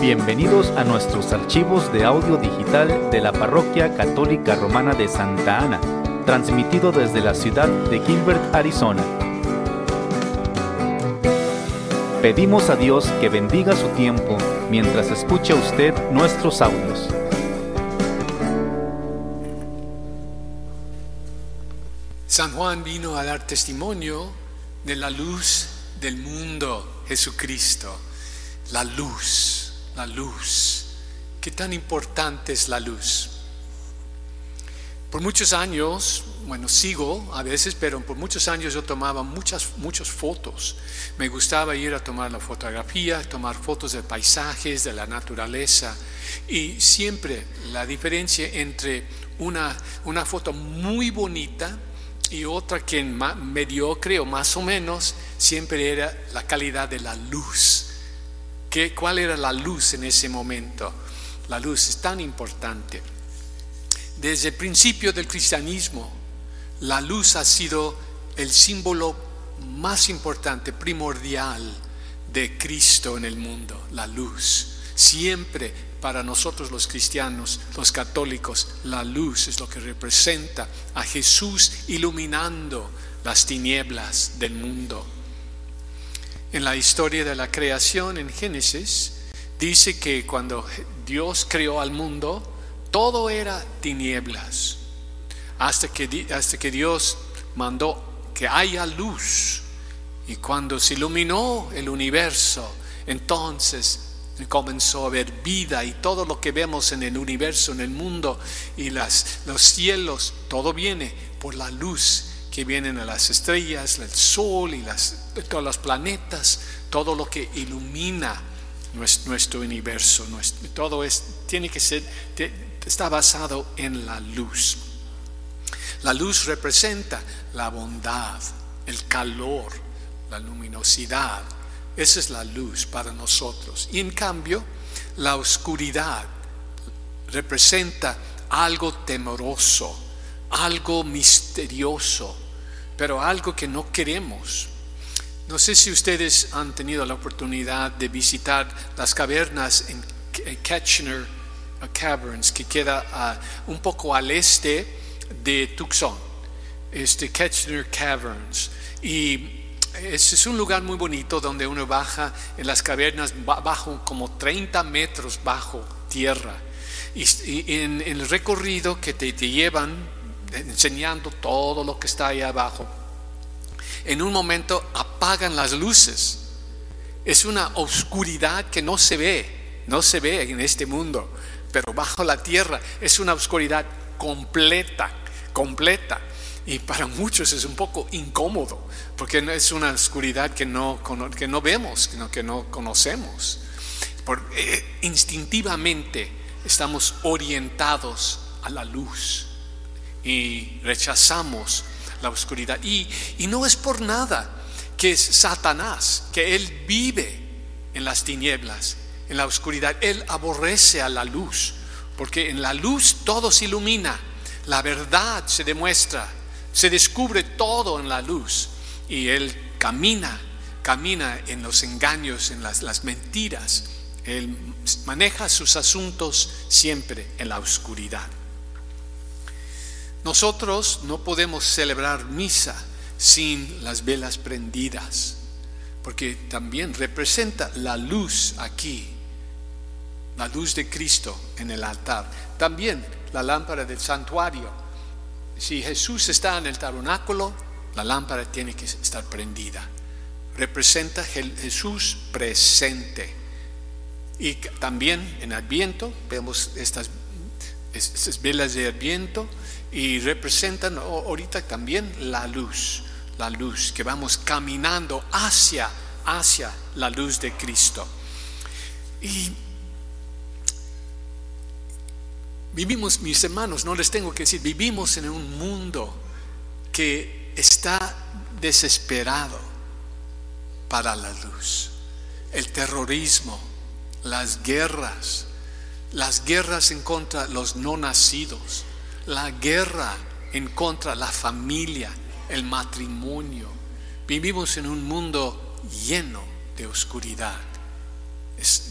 Bienvenidos a nuestros archivos de audio digital de la Parroquia Católica Romana de Santa Ana, transmitido desde la ciudad de Gilbert, Arizona. Pedimos a Dios que bendiga su tiempo mientras escucha usted nuestros audios. San Juan vino a dar testimonio de la luz del mundo, Jesucristo. La luz, la luz. ¿Qué tan importante es la luz? Por muchos años, bueno, sigo a veces, pero por muchos años yo tomaba muchas, muchas fotos. Me gustaba ir a tomar la fotografía, tomar fotos de paisajes, de la naturaleza. Y siempre la diferencia entre una, una foto muy bonita y otra que mediocre o más o menos, siempre era la calidad de la luz. ¿Qué, ¿Cuál era la luz en ese momento? La luz es tan importante. Desde el principio del cristianismo, la luz ha sido el símbolo más importante, primordial de Cristo en el mundo, la luz. Siempre para nosotros los cristianos, los católicos, la luz es lo que representa a Jesús iluminando las tinieblas del mundo. En la historia de la creación en Génesis, dice que cuando Dios creó al mundo, todo era tinieblas, hasta que, hasta que Dios mandó que haya luz. Y cuando se iluminó el universo, entonces comenzó a haber vida y todo lo que vemos en el universo, en el mundo y las, los cielos, todo viene por la luz que vienen a las estrellas, el sol y las, todos los planetas, todo lo que ilumina nuestro, universo, todo es, tiene que ser, está basado en la luz. La luz representa la bondad, el calor, la luminosidad, esa es la luz para nosotros. Y en cambio, la oscuridad representa algo temoroso, algo misterioso, pero algo que no queremos. No sé si ustedes han tenido la oportunidad de visitar las cavernas en Kitchener Caverns, que queda ah, un poco al este de Tucson, este Kitchener Caverns. Y es, un lugar muy bonito donde uno baja en las cavernas bajo como 30 metros bajo tierra. Y, en, el recorrido que te, llevan enseñando todo lo que está ahí abajo, en un momento apagan las luces. Es una oscuridad que no se ve, no se ve en este mundo, pero bajo la tierra es una oscuridad completa, completa. Y para muchos es un poco incómodo, porque es una oscuridad que no, que no vemos, que no conocemos. Por, eh, instintivamente estamos orientados a la luz y rechazamos la oscuridad. Y, y no es por nada que es Satanás, que él vive en las tinieblas, en la oscuridad. Él aborrece a la luz, porque en la luz todo se ilumina, la verdad se demuestra, se descubre todo en la luz y él camina, camina en los engaños, en las, las mentiras. Él maneja sus asuntos siempre en la oscuridad. Nosotros no podemos celebrar misa sin las velas prendidas, porque también representa la luz aquí, la luz de Cristo en el altar. También la lámpara del santuario si Jesús está en el tabernáculo, la lámpara tiene que estar prendida. Representa Jesús presente. Y también en Adviento vemos estas, estas velas de Adviento y representan ahorita también la luz, la luz que vamos caminando hacia, hacia la luz de Cristo. Y Vivimos, mis hermanos, no les tengo que decir, vivimos en un mundo que está desesperado para la luz. El terrorismo, las guerras, las guerras en contra de los no nacidos, la guerra en contra de la familia, el matrimonio. Vivimos en un mundo lleno de oscuridad.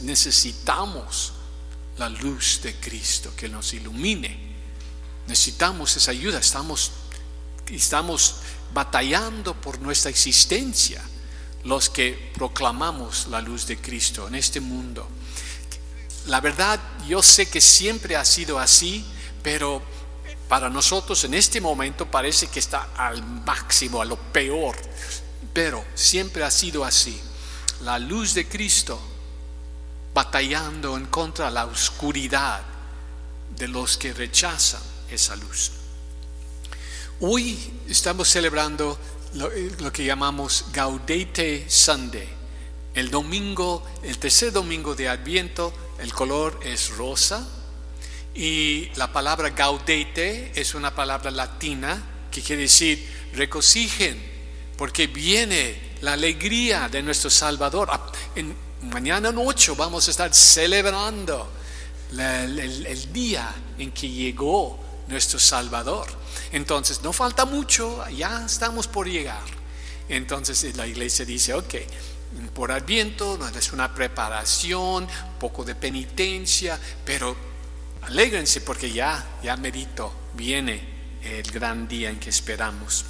necesitamos la luz de Cristo que nos ilumine. Necesitamos esa ayuda. Estamos, estamos batallando por nuestra existencia los que proclamamos la luz de Cristo en este mundo. La verdad, yo sé que siempre ha sido así, pero para nosotros en este momento parece que está al máximo, a lo peor, pero siempre ha sido así. La luz de Cristo batallando en contra de la oscuridad de los que rechazan esa luz. Hoy estamos celebrando lo, que llamamos Gaudete Sunday. El domingo, el tercer domingo de Adviento, el color es rosa y la palabra gaudete es una palabra latina que quiere decir regocijen, porque viene la alegría de nuestro Salvador. Ah, en, mañana noche vamos a estar celebrando el día en que llegó nuestro Salvador. Entonces, no falta mucho, ya estamos por llegar. Entonces la iglesia dice, ok, por adviento es una preparación, poco de penitencia, pero alégrense porque ya, ya merito, viene el gran día en que esperamos.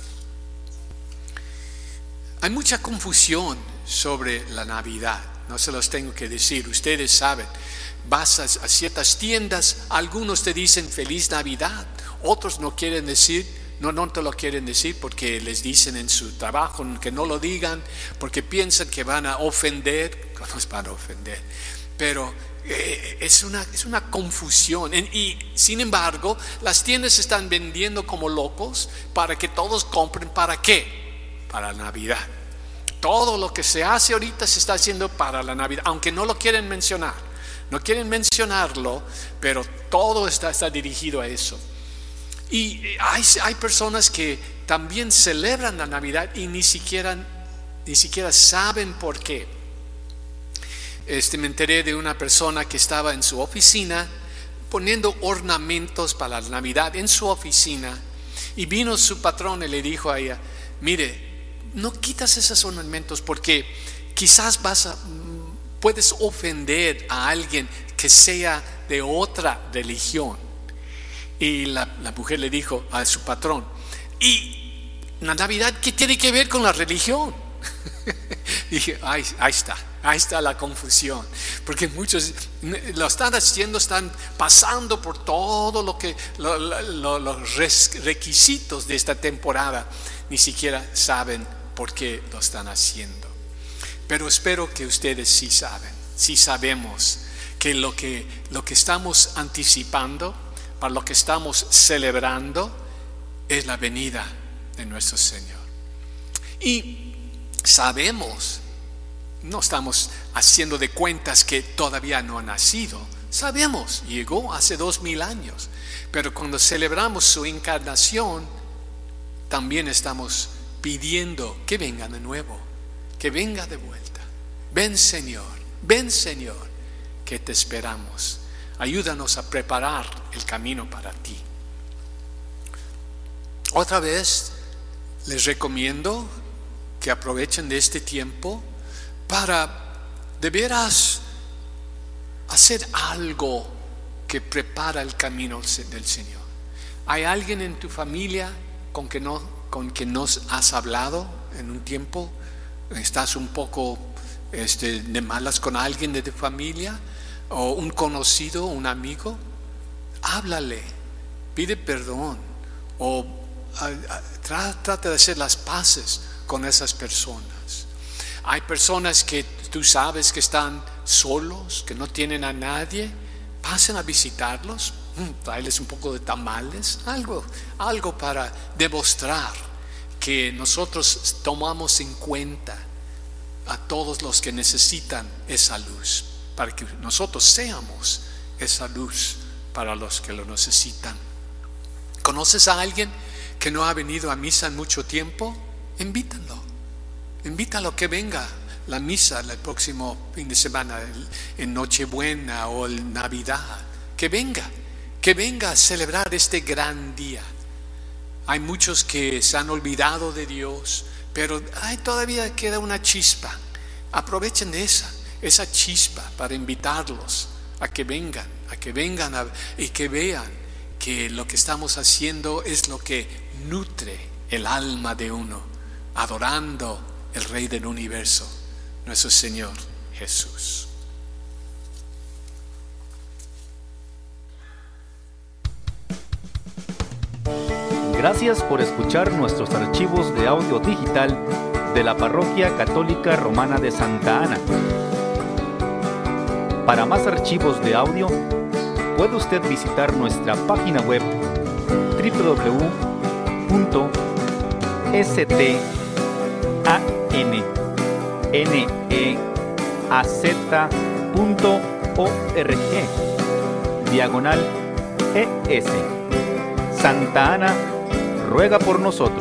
Hay mucha confusión sobre la Navidad, no se los tengo que decir, ustedes saben, vas a, ciertas tiendas, algunos te dicen feliz Navidad, otros no quieren decir, no, no te lo quieren decir porque les dicen en su trabajo que no lo digan, porque piensan que van a ofender, no nos van a ofender, pero eh, es, una, es una confusión. Y sin embargo, las tiendas están vendiendo como locos para que todos compren. ¿Para qué? Para Navidad. Todo lo que se hace ahorita se está haciendo para la Navidad, aunque no lo quieren mencionar. No quieren mencionarlo, pero todo está, está dirigido a eso. Y hay, hay personas que también celebran la Navidad y ni siquiera, ni siquiera saben por qué. Este, me enteré de una persona que estaba en su oficina poniendo ornamentos para la Navidad en su oficina y vino su patrón y le dijo a ella, mire, no quitas esos ornamentos porque quizás vas a, puedes ofender a alguien que sea de otra religión. Y la, mujer le dijo a su patrón, ¿y la Navidad qué tiene que ver con la religión? Dije, ahí, está, ahí está la confusión. Porque muchos lo están haciendo, están pasando por todo lo que los requisitos de esta temporada, ni siquiera saben por qué lo están haciendo. Pero espero que ustedes sí saben, sí sabemos que lo que, lo que estamos anticipando, para lo que estamos celebrando es la venida de nuestro Señor. Y sabemos, no estamos haciendo de cuentas que todavía no ha nacido, sabemos, llegó hace dos mil años, pero cuando celebramos su encarnación, también estamos pidiendo que venga de nuevo, que venga de vuelta. Ven Señor, ven Señor, que te esperamos. Ayúdanos a preparar el camino para ti. Otra vez les recomiendo que aprovechen de este tiempo para de veras hacer algo que prepara el camino del Señor. ¿Hay alguien en tu familia con que no con que has hablado en un tiempo? ¿Estás un poco este, de malas con alguien de tu familia? o un conocido, un amigo, háblale, pide perdón o trata de hacer las paces con esas personas. Hay personas que tú sabes que están solos, que no tienen a nadie, pasen a visitarlos, mm, traerles un poco de tamales, algo, algo para demostrar que nosotros tomamos en cuenta a todos los que necesitan esa luz para que nosotros seamos esa luz para los que lo necesitan. ¿Conoces a alguien que no ha venido a misa en mucho tiempo? Invítalo. Invítalo que venga la misa el próximo fin de semana, en Nochebuena o en Navidad. Que venga, que venga a celebrar este gran día. Hay muchos que se han olvidado de Dios, pero hay, todavía queda una chispa. Aprovechen esa esa chispa para invitarlos a que vengan, a que vengan y que vean que lo que estamos haciendo es lo que nutre el alma de uno, adorando el Rey del universo, nuestro Señor Jesús. Gracias por escuchar nuestros archivos de audio digital de la Parroquia Católica Romana de Santa Ana. Para más archivos de audio, puede usted visitar nuestra página web www.stananeaz.org diagonal ES. Santa Ana ruega por nosotros.